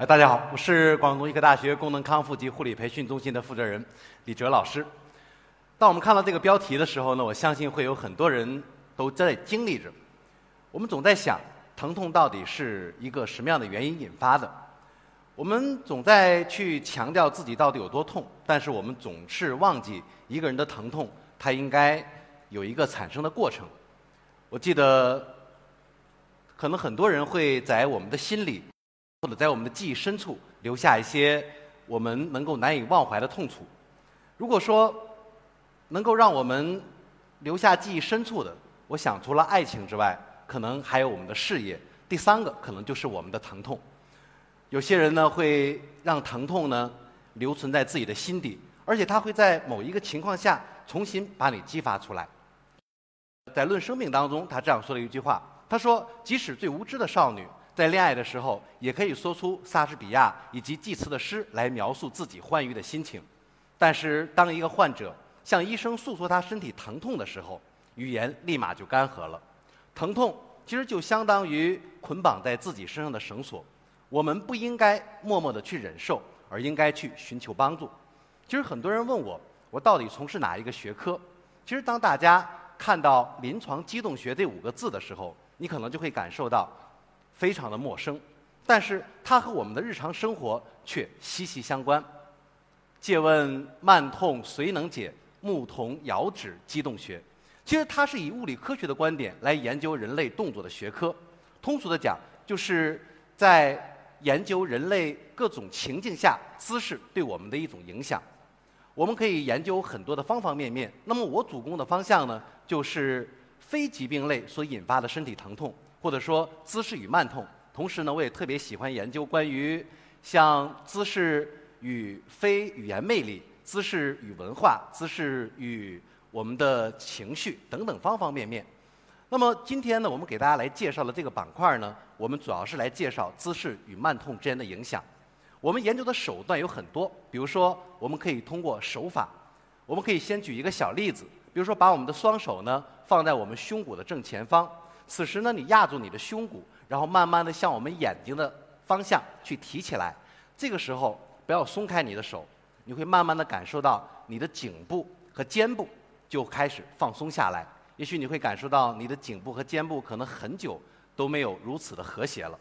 哎，大家好，我是广东医科大学功能康复及护理培训中心的负责人李哲老师。当我们看到这个标题的时候呢，我相信会有很多人都在经历着。我们总在想，疼痛到底是一个什么样的原因引发的？我们总在去强调自己到底有多痛，但是我们总是忘记一个人的疼痛，它应该有一个产生的过程。我记得，可能很多人会在我们的心里。或者在我们的记忆深处留下一些我们能够难以忘怀的痛楚。如果说能够让我们留下记忆深处的，我想除了爱情之外，可能还有我们的事业。第三个可能就是我们的疼痛。有些人呢会让疼痛呢留存在自己的心底，而且他会在某一个情况下重新把你激发出来。在《论生命》当中，他这样说了一句话：“他说，即使最无知的少女。”在恋爱的时候，也可以说出莎士比亚以及济慈的诗来描述自己欢愉的心情。但是，当一个患者向医生诉说他身体疼痛的时候，语言立马就干涸了。疼痛其实就相当于捆绑在自己身上的绳索，我们不应该默默的去忍受，而应该去寻求帮助。其实很多人问我，我到底从事哪一个学科？其实当大家看到“临床机动学”这五个字的时候，你可能就会感受到。非常的陌生，但是它和我们的日常生活却息息相关。借问慢痛谁能解？牧童遥指机动学。其实它是以物理科学的观点来研究人类动作的学科。通俗的讲，就是在研究人类各种情境下姿势对我们的一种影响。我们可以研究很多的方方面面。那么我主攻的方向呢，就是非疾病类所引发的身体疼痛。或者说姿势与慢痛，同时呢，我也特别喜欢研究关于像姿势与非语言魅力、姿势与文化、姿势与我们的情绪等等方方面面。那么今天呢，我们给大家来介绍的这个板块呢，我们主要是来介绍姿势与慢痛之间的影响。我们研究的手段有很多，比如说我们可以通过手法，我们可以先举一个小例子，比如说把我们的双手呢放在我们胸骨的正前方。此时呢，你压住你的胸骨，然后慢慢的向我们眼睛的方向去提起来。这个时候不要松开你的手，你会慢慢的感受到你的颈部和肩部就开始放松下来。也许你会感受到你的颈部和肩部可能很久都没有如此的和谐了。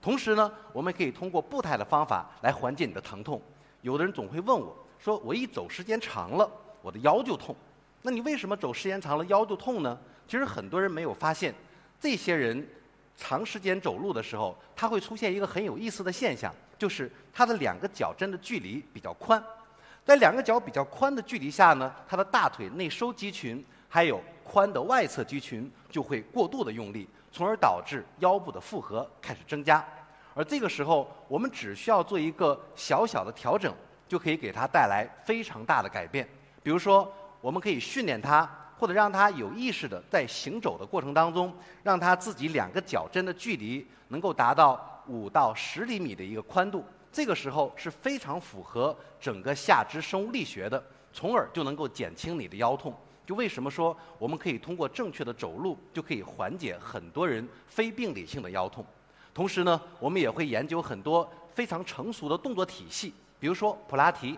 同时呢，我们可以通过步态的方法来缓解你的疼痛。有的人总会问我，说我一走时间长了，我的腰就痛。那你为什么走时间长了腰就痛呢？其实很多人没有发现。这些人长时间走路的时候，他会出现一个很有意思的现象，就是他的两个脚真的距离比较宽。在两个脚比较宽的距离下呢，他的大腿内收肌群还有髋的外侧肌群就会过度的用力，从而导致腰部的负荷开始增加。而这个时候，我们只需要做一个小小的调整，就可以给他带来非常大的改变。比如说，我们可以训练他。或者让他有意识的在行走的过程当中，让他自己两个脚 chân 的距离能够达到五到十厘米的一个宽度，这个时候是非常符合整个下肢生物力学的，从而就能够减轻你的腰痛。就为什么说我们可以通过正确的走路就可以缓解很多人非病理性的腰痛？同时呢，我们也会研究很多非常成熟的动作体系，比如说普拉提，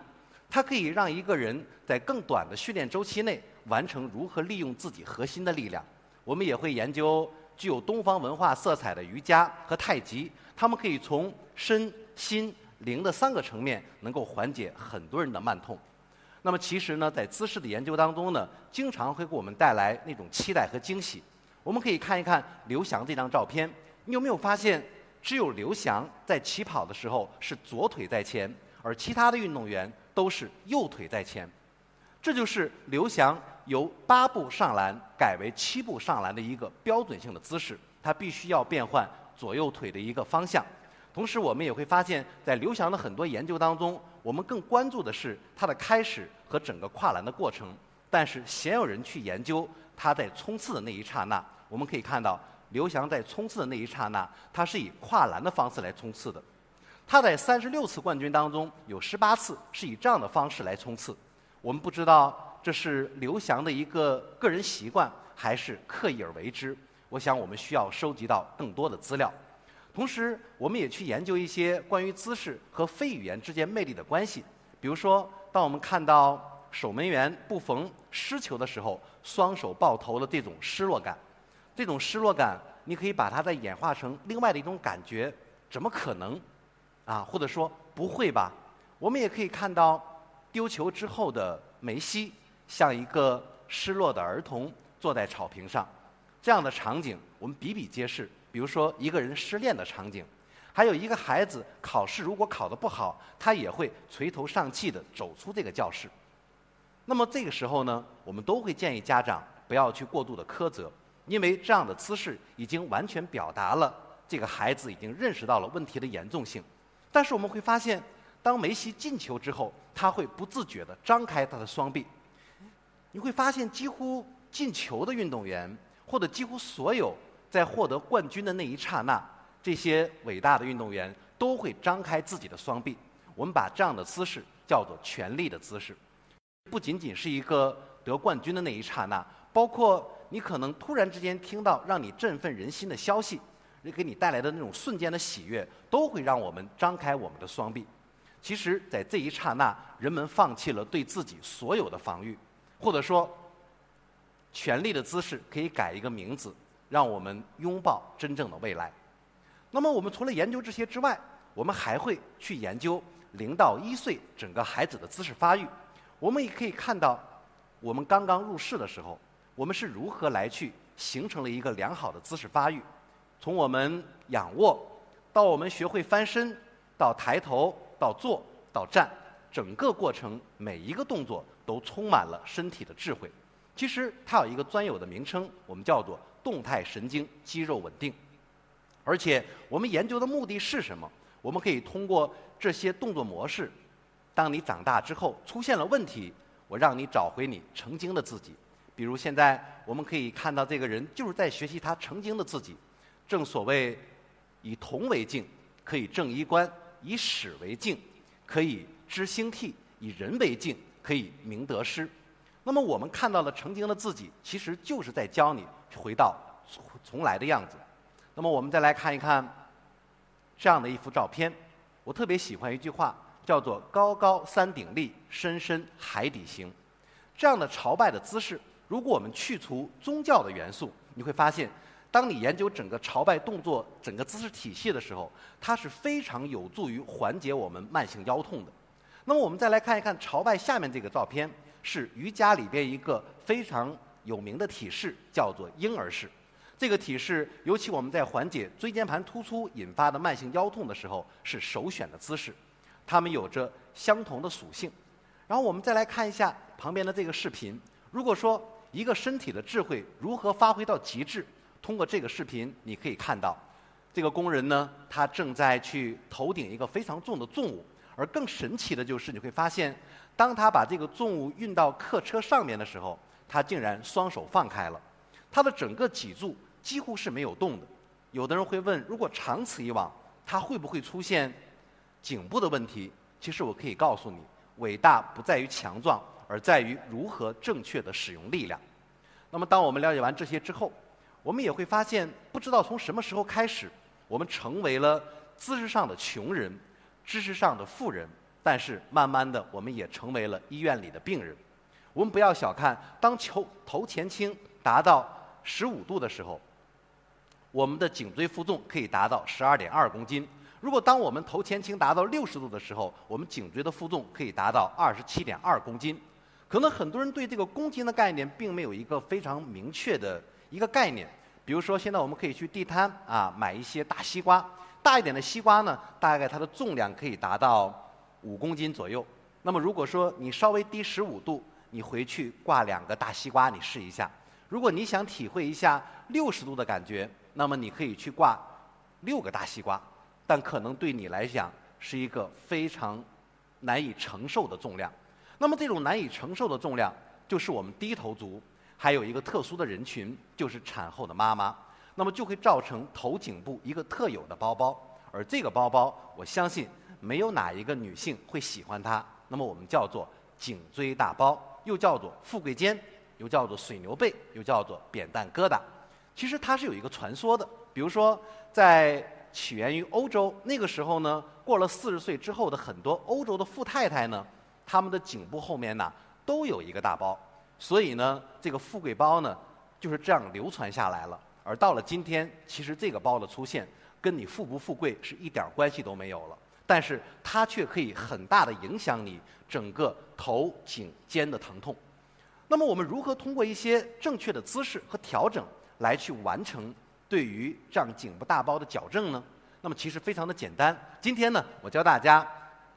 它可以让一个人在更短的训练周期内。完成如何利用自己核心的力量，我们也会研究具有东方文化色彩的瑜伽和太极，他们可以从身心灵的三个层面，能够缓解很多人的慢痛。那么其实呢，在姿势的研究当中呢，经常会给我们带来那种期待和惊喜。我们可以看一看刘翔这张照片，你有没有发现，只有刘翔在起跑的时候是左腿在前，而其他的运动员都是右腿在前。这就是刘翔由八步上篮改为七步上篮的一个标准性的姿势，他必须要变换左右腿的一个方向。同时，我们也会发现，在刘翔的很多研究当中，我们更关注的是他的开始和和整个跨栏的过程，但是鲜有人去研究他在冲刺的那一刹那。我们可以看到，刘翔在冲刺的那一刹那，他是以跨栏的方式来冲刺的。他在三十六次冠军当中，有十八次是以这样的方式来冲刺。我们不知道这是刘翔的一个个人习惯，还是刻意而为之。我想我们需要收集到更多的资料。同时，我们也去研究一些关于姿势和非语言之间魅力的关系。比如说，当我们看到守门员布冯失球的时候，双手抱头的这种失落感，这种失落感，你可以把它再演化成另外的一种感觉：怎么可能？啊，或者说不会吧？我们也可以看到丢球之后的梅西，像一个失落的儿童坐在草坪上，这样的场景我们比比皆是。比如说一个人失恋的场景，还有一个孩子考试如果考得不好，他也会垂头丧气地走出这个教室。那么这个时候呢，我们都会建议家长不要去过度的苛责，因为这样的姿势已经完全表达了这个孩子已经认识到了问题的严重性。但是我们会发现，当梅西进球之后，他会不自觉地张开他的双臂。你会发现，几乎进球的运动员，或者几乎所有。在获得冠军的那一刹那，这些伟大的运动员都会张开自己的双臂。我们把这样的姿势叫做“权力的姿势”。不仅仅是一个得冠军的那一刹那，包括你可能突然之间听到让你振奋人心的消息，给你带来的那种瞬间的喜悦，都会让我们张开我们的双臂。其实，在这一刹那，人们放弃了对自己所有的防御，或者说，权力的姿势可以改一个名字。让我们拥抱真正的未来。那么，我们除了研究这些之外，我们还会去研究零到一岁整个孩子的姿势发育。我们也可以看到，我们刚刚入世的时候，我们是如何来去形成了一个良好的姿势发育。从我们仰卧，到我们学会翻身，到抬头，到坐，到站，整个过程每一个动作都充满了身体的智慧。其实它有一个专有的名称，我们叫做。动态神经肌肉稳定，而且我们研究的目的是什么？我们可以通过这些动作模式，当你长大之后出现了问题，我让你找回你曾经的自己。比如现在我们可以看到，这个人就是在学习他曾经的自己。正所谓，以铜为镜，可以正衣冠；以史为镜，可以知兴替；以人为镜，可以明得失。那么我们看到了曾经的自己，其实就是在教你回到从来的样子。那么我们再来看一看这样的一幅照片，我特别喜欢一句话，叫做“高高山顶立，深深海底行”。这样的朝拜的姿势，如果我们去除宗教的元素，你会发现，当你研究整个朝拜动作、整个姿势体系的时候，它是非常有助于缓解我们慢性腰痛的。那么我们再来看一看朝拜下面这个照片。是瑜伽里边一个非常有名的体式，叫做婴儿式。这个体式，尤其我们在缓解椎间盘突出引发的慢性腰痛的时候，是首选的姿势。它们有着相同的属性。然后我们再来看一下旁边的这个视频。如果说一个身体的智慧如何发挥到极致，通过这个视频你可以看到，这个工人呢，他正在去头顶一个非常重的重物。而更神奇的就是，你会发现，当他把这个重物运到客车上面的时候，他竟然双手放开了，他的整个脊柱几乎是没有动的。有的人会问，如果长此以往，他会不会出现颈部的问题？其实我可以告诉你，伟大不在于强壮，而在于如何正确的使用力量。那么，当我们了解完这些之后，我们也会发现，不知道从什么时候开始，我们成为了姿势上的穷人。知识上的富人，但是慢慢的，我们也成为了医院里的病人。我们不要小看，当球头前倾达到十五度的时候，我们的颈椎负重可以达到十二点二公斤。如果当我们头前倾达到六十度的时候，我们颈椎的负重可以达到二十七点二公斤。可能很多人对这个公斤的概念并没有一个非常明确的一个概念。比如说，现在我们可以去地摊啊买一些大西瓜。大一点的西瓜呢，大概它的重量可以达到五公斤左右。那么如果说你稍微低十五度，你回去挂两个大西瓜，你试一下。如果你想体会一下六十度的感觉，那么你可以去挂六个大西瓜，但可能对你来讲是一个非常难以承受的重量。那么这种难以承受的重量，就是我们低头族，还有一个特殊的人群，就是产后的妈妈。那么就会造成头颈部一个特有的包包，而这个包包，我相信没有哪一个女性会喜欢它。那么我们叫做颈椎大包，又叫做富贵肩，又叫做水牛背，又叫做扁担疙瘩。其实它是有一个传说的，比如说在起源于欧洲那个时候呢，过了四十岁之后的很多欧洲的富太太呢，她们的颈部后面呢都有一个大包，所以呢，这个富贵包呢就是这样流传下来了。而到了今天，其实这个包的出现跟你富不富贵是一点关系都没有了，但是它却可以很大的影响你整个头颈肩的疼痛。那么我们如何通过一些正确的姿势和调整来去完成对于这样颈部大包的矫正呢？那么其实非常的简单。今天呢，我教大家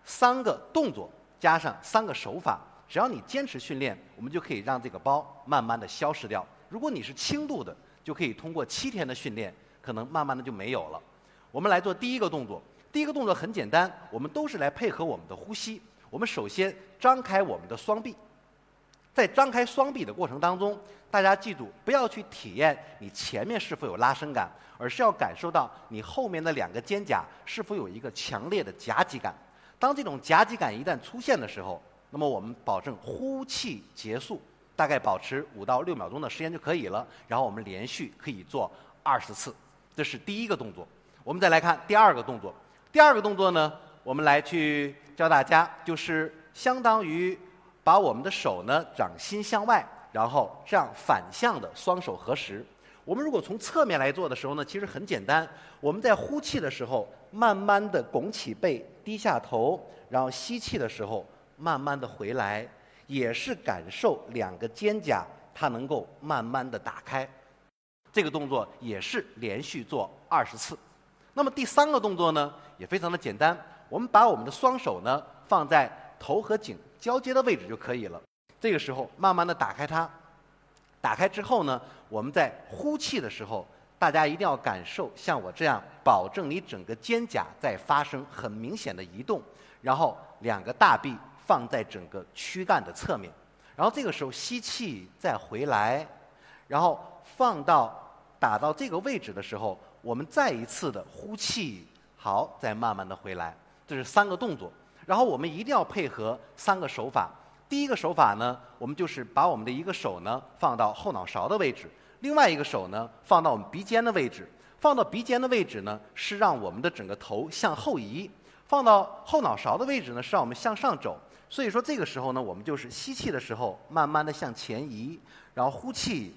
三个动作加上三个手法，只要你坚持训练，我们就可以让这个包慢慢的消失掉。如果你是轻度的，就可以通过七天的训练，可能慢慢的就没有了。我们来做第一个动作，第一个动作很简单，我们都是来配合我们的呼吸。我们首先张开我们的双臂，在张开双臂的过程当中，大家记住不要去体验你前面是否有拉伸感，而是要感受到你后面的两个肩胛是否有一个强烈的夹击感。当这种夹击感一旦出现的时候，那么我们保证呼气结束。大概保持五到六秒钟的时间就可以了，然后我们连续可以做二十次，这是第一个动作。我们再来看第二个动作。第二个动作呢，我们来去教大家，就是相当于把我们的手呢掌心向外，然后这样反向的双手合十。我们如果从侧面来做的时候呢，其实很简单。我们在呼气的时候，慢慢的拱起背，低下头，然后吸气的时候，慢慢的回来。也是感受两个肩胛，它能够慢慢的打开。这个动作也是连续做二十次。那么第三个动作呢，也非常的简单。我们把我们的双手呢放在头和颈交接的位置就可以了。这个时候慢慢的打开它。打开之后呢，我们在呼气的时候，大家一定要感受像我这样，保证你整个肩胛在发生很明显的移动。然后两个大臂。放在整个躯干的侧面，然后这个时候吸气再回来，然后放到打到这个位置的时候，我们再一次的呼气，好，再慢慢的回来，这是三个动作。然后我们一定要配合三个手法。第一个手法呢，我们就是把我们的一个手呢放到后脑勺的位置，另外一个手呢放到我们鼻尖的位置。放到鼻尖的位置呢，是让我们的整个头向后移；放到后脑勺的位置呢，是让我们向上走。所以说这个时候呢，我们就是吸气的时候，慢慢的向前移，然后呼气，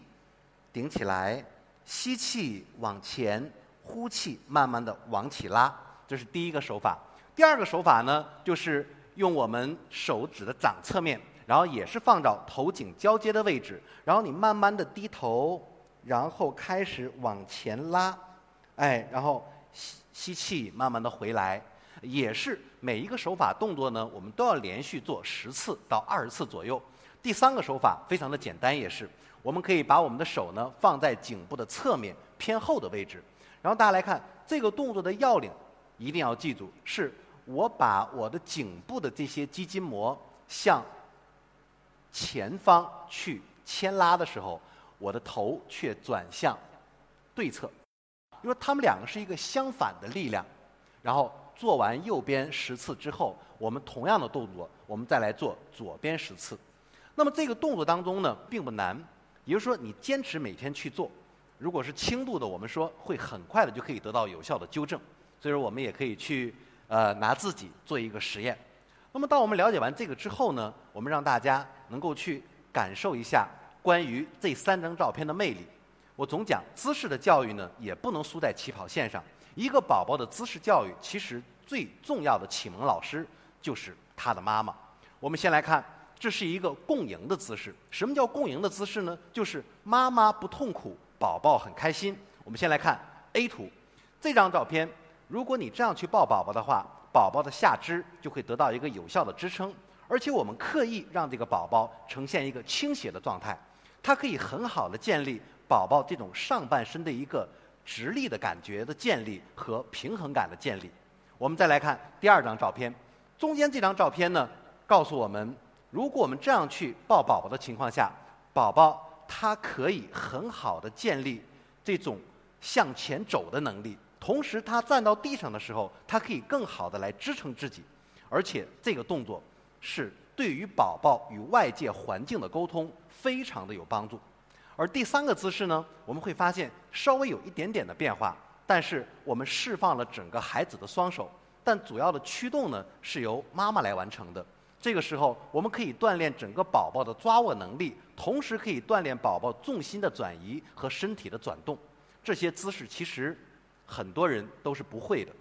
顶起来，吸气往前，呼气慢慢的往起拉，这是第一个手法。第二个手法呢，就是用我们手指的掌侧面，然后也是放到头颈交接的位置，然后你慢慢的低头，然后开始往前拉，哎，然后吸吸气，慢慢的回来。也是每一个手法动作呢，我们都要连续做十次到二十次左右。第三个手法非常的简单，也是我们可以把我们的手呢放在颈部的侧面偏后的位置，然后大家来看这个动作的要领，一定要记住，是我把我的颈部的这些肌筋膜向前方去牵拉的时候，我的头却转向对侧，因为它们两个是一个相反的力量，然后。做完右边十次之后，我们同样的动作，我们再来做左边十次。那么这个动作当中呢，并不难，也就是说你坚持每天去做。如果是轻度的，我们说会很快的就可以得到有效的纠正。所以说我们也可以去呃拿自己做一个实验。那么当我们了解完这个之后呢，我们让大家能够去感受一下关于这三张照片的魅力。我总讲姿势的教育呢，也不能输在起跑线上。一个宝宝的姿势教育，其实最重要的启蒙老师就是他的妈妈。我们先来看，这是一个共赢的姿势。什么叫共赢的姿势呢？就是妈妈不痛苦，宝宝很开心。我们先来看 A 图，这张照片，如果你这样去抱宝宝的话，宝宝的下肢就会得到一个有效的支撑，而且我们刻意让这个宝宝呈现一个倾斜的状态，它可以很好的建立宝宝这种上半身的一个。直立的感觉的建立和平衡感的建立。我们再来看第二张照片，中间这张照片呢，告诉我们如果我们这样去抱宝宝的情况下，宝宝他可以很好的建立这种向前走的能力，同时他站到地上的时候，他可以更好的来支撑自己，而且这个动作是对于宝宝与外界环境的沟通非常的有帮助。而第三个姿势呢，我们会发现稍微有一点点的变化，但是我们释放了整个孩子的双手，但主要的驱动呢是由妈妈来完成的。这个时候，我们可以锻炼整个宝宝的抓握能力，同时可以锻炼宝宝重心的转移和身体的转动。这些姿势其实很多人都是不会的。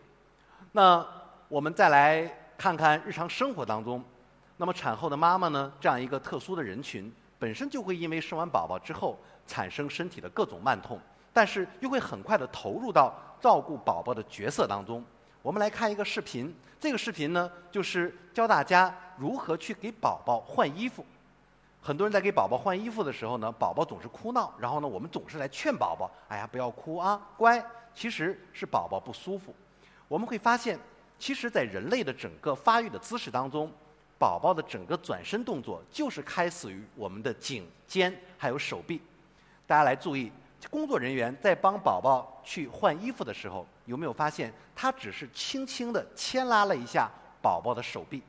那我们再来看看日常生活当中，那么产后的妈妈呢，这样一个特殊的人群，本身就会因为生完宝宝之后产生身体的各种慢痛，但是又会很快的投入到照顾宝宝的角色当中。我们来看一个视频，这个视频呢，就是教大家如何去给宝宝换衣服。很多人在给宝宝换衣服的时候呢，宝宝总是哭闹，然后呢，我们总是来劝宝宝：“哎呀，不要哭啊，乖。”其实是宝宝不舒服。我们会发现，其实，在人类的整个发育的姿势当中，宝宝的整个转身动作就是开始于我们的颈、肩还有手臂。大家来注意。工作人员在帮宝宝去换衣服的时候，有没有发现他只是轻轻地牵拉了一下宝宝的手臂？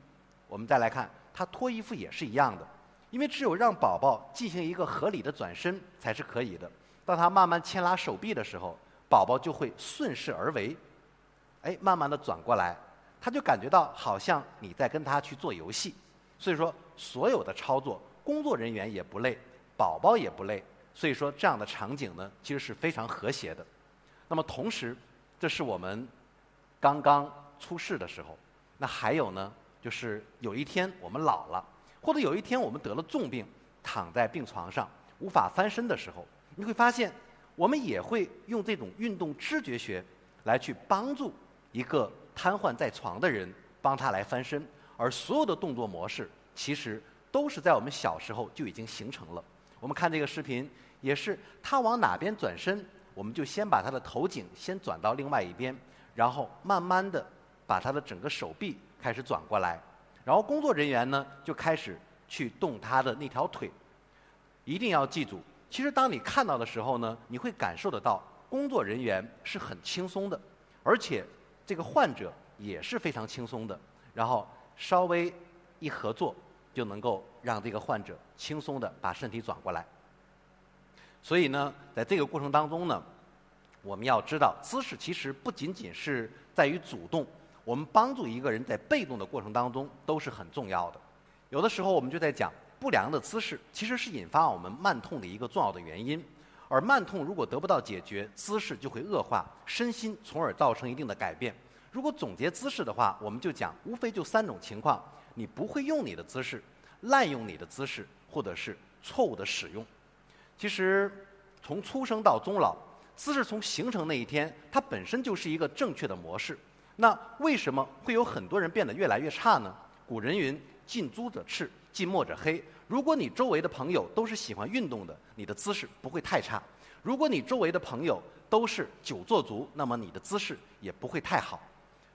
我们再来看，他脱衣服也是一样的，因为只有让宝宝进行一个合理的转身才是可以的。当他慢慢牵拉手臂的时候，宝宝就会顺势而为，哎，慢慢的转过来，他就感觉到好像你在跟他去做游戏。所以说，所有的操作，工作人员也不累，宝宝也不累。所以说，这样的场景呢，其实是非常和谐的。那么同时，这是我们刚刚出世的时候。那还有呢，就是有一天我们老了，或者有一天我们得了重病，躺在病床上无法翻身的时候，你会发现，我们也会用这种运动知觉学来去帮助一个瘫痪在床的人，帮他来翻身。而所有的动作模式，其实都是在我们小时候就已经形成了。我们看这个视频，也是他往哪边转身，我们就先把他的头颈先转到另外一边，然后慢慢的把他的整个手臂开始转过来，然后工作人员呢就开始去动他的那条腿。一定要记住，其实当你看到的时候呢，你会感受得到工作人员是很轻松的，而且这个患者也是非常轻松的，然后稍微一合作。就能够让这个患者轻松的把身体转过来。所以呢，在这个过程当中呢，我们要知道，姿势其实不仅仅是在于主动，我们帮助一个人在被动的过程当中都是很重要的。有的时候我们就在讲，不良的姿势其实是引发我们慢痛的一个重要的原因。而慢痛如果得不到解决，姿势就会恶化，身心从而造成一定的改变。如果总结姿势的话，我们就讲，无非就三种情况。你不会用你的姿势，滥用你的姿势，或者是错误的使用。其实，从出生到终老，姿势从形成那一天，它本身就是一个正确的模式。那为什么会有很多人变得越来越差呢？古人云：“近朱者赤，近墨者黑。”如果你周围的朋友都是喜欢运动的，你的姿势不会太差；如果你周围的朋友都是久坐族，那么你的姿势也不会太好。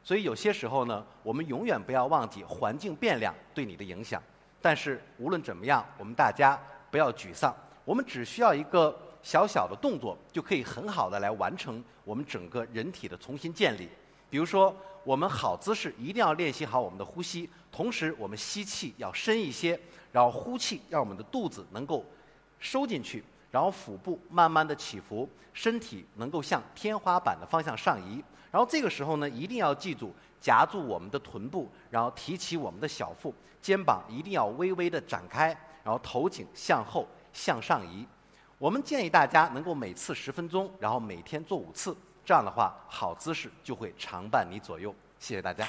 所以有些时候呢，我们永远不要忘记环境变量对你的影响。但是无论怎么样，我们大家不要沮丧。我们只需要一个小小的动作，就可以很好的来完成我们整个人体的重新建立。比如说，我们好姿势一定要练习好我们的呼吸，同时我们吸气要深一些，然后呼气让我们的肚子能够收进去，然后腹部慢慢的起伏，身体能够向天花板的方向上移。然后这个时候呢，一定要记住夹住我们的臀部，然后提起我们的小腹，肩膀一定要微微的展开，然后头颈向后向上移。我们建议大家能够每次十分钟，然后每天做五次，这样的话好姿势就会常伴你左右。谢谢大家。